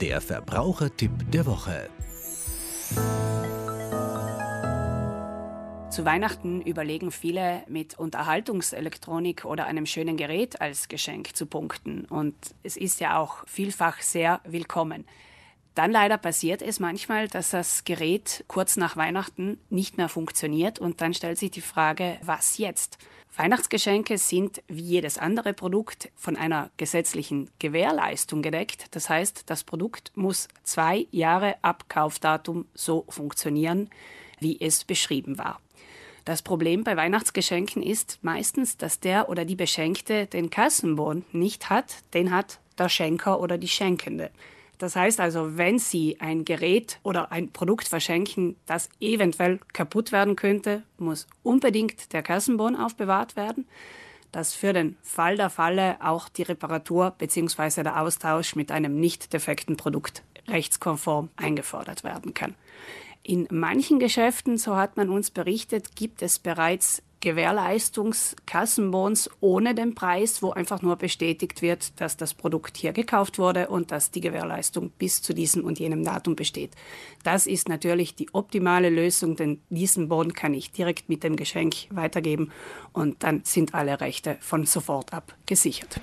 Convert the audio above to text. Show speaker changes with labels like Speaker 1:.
Speaker 1: Der Verbrauchertipp der Woche.
Speaker 2: Zu Weihnachten überlegen viele, mit Unterhaltungselektronik oder einem schönen Gerät als Geschenk zu punkten. Und es ist ja auch vielfach sehr willkommen. Dann leider passiert es manchmal, dass das Gerät kurz nach Weihnachten nicht mehr funktioniert und dann stellt sich die Frage, was jetzt? Weihnachtsgeschenke sind wie jedes andere Produkt von einer gesetzlichen Gewährleistung gedeckt. Das heißt, das Produkt muss zwei Jahre ab Kaufdatum so funktionieren, wie es beschrieben war. Das Problem bei Weihnachtsgeschenken ist meistens, dass der oder die Beschenkte den Kassenbon nicht hat, den hat der Schenker oder die Schenkende. Das heißt also, wenn Sie ein Gerät oder ein Produkt verschenken, das eventuell kaputt werden könnte, muss unbedingt der Kassenbon aufbewahrt werden, dass für den Fall der Falle auch die Reparatur bzw. der Austausch mit einem nicht defekten Produkt rechtskonform eingefordert werden kann. In manchen Geschäften, so hat man uns berichtet, gibt es bereits Gewährleistungskassenbons ohne den Preis, wo einfach nur bestätigt wird, dass das Produkt hier gekauft wurde und dass die Gewährleistung bis zu diesem und jenem Datum besteht. Das ist natürlich die optimale Lösung, denn diesen Bon kann ich direkt mit dem Geschenk weitergeben und dann sind alle Rechte von sofort ab gesichert.